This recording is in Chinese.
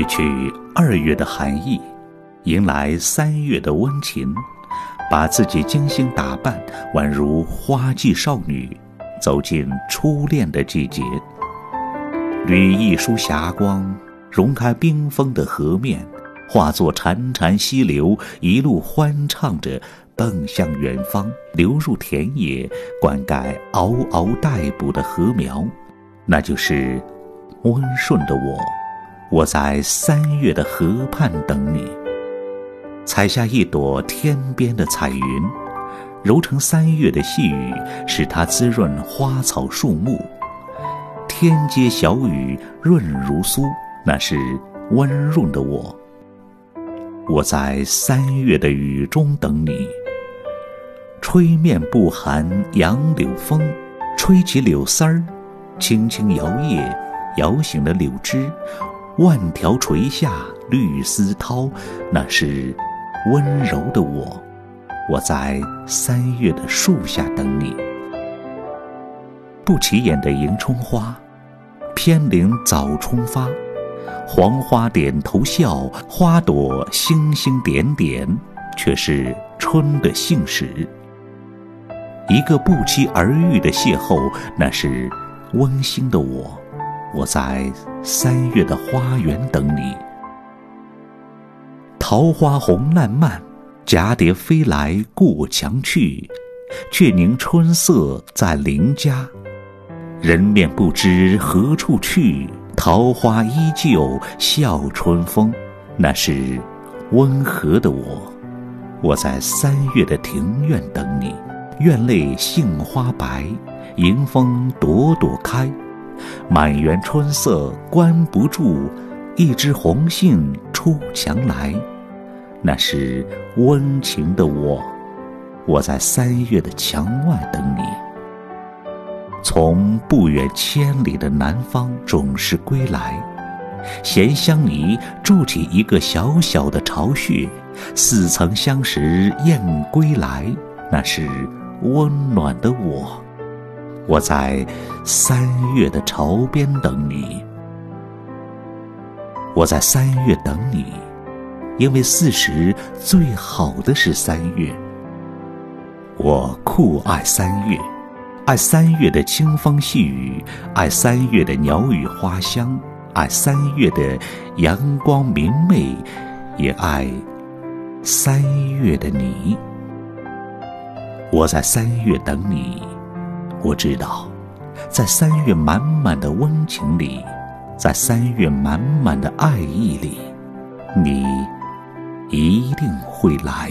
褪去二月的寒意，迎来三月的温情，把自己精心打扮，宛如花季少女，走进初恋的季节。捋一梳霞光，融开冰封的河面，化作潺潺溪流，一路欢唱着，奔向远方，流入田野，灌溉嗷嗷待哺的禾苗。那就是温顺的我。我在三月的河畔等你，采下一朵天边的彩云，揉成三月的细雨，使它滋润花草树木。天街小雨润如酥，那是温润的我。我在三月的雨中等你，吹面不寒杨柳风，吹起柳丝儿，轻轻摇曳，摇醒了柳枝。万条垂下绿丝绦，那是温柔的我。我在三月的树下等你。不起眼的迎春花，偏临早春发。黄花点头笑，花朵星星点点，却是春的信使。一个不期而遇的邂逅，那是温馨的我。我在三月的花园等你，桃花红烂漫，蛱蝶飞来过墙去，却凝春色在邻家。人面不知何处去，桃花依旧笑春风。那是温和的我，我在三月的庭院等你，院内杏花白，迎风朵朵开。满园春色关不住，一枝红杏出墙来。那是温情的我，我在三月的墙外等你。从不远千里的南方准时归来，闲香泥筑起一个小小的巢穴，似曾相识燕归来。那是温暖的我。我在三月的潮边等你，我在三月等你，因为四时最好的是三月。我酷爱三月，爱三月的清风细雨，爱三月的鸟语花香，爱三月的阳光明媚，也爱三月的你。我在三月等你。我知道，在三月满满的温情里，在三月满满的爱意里，你一定会来。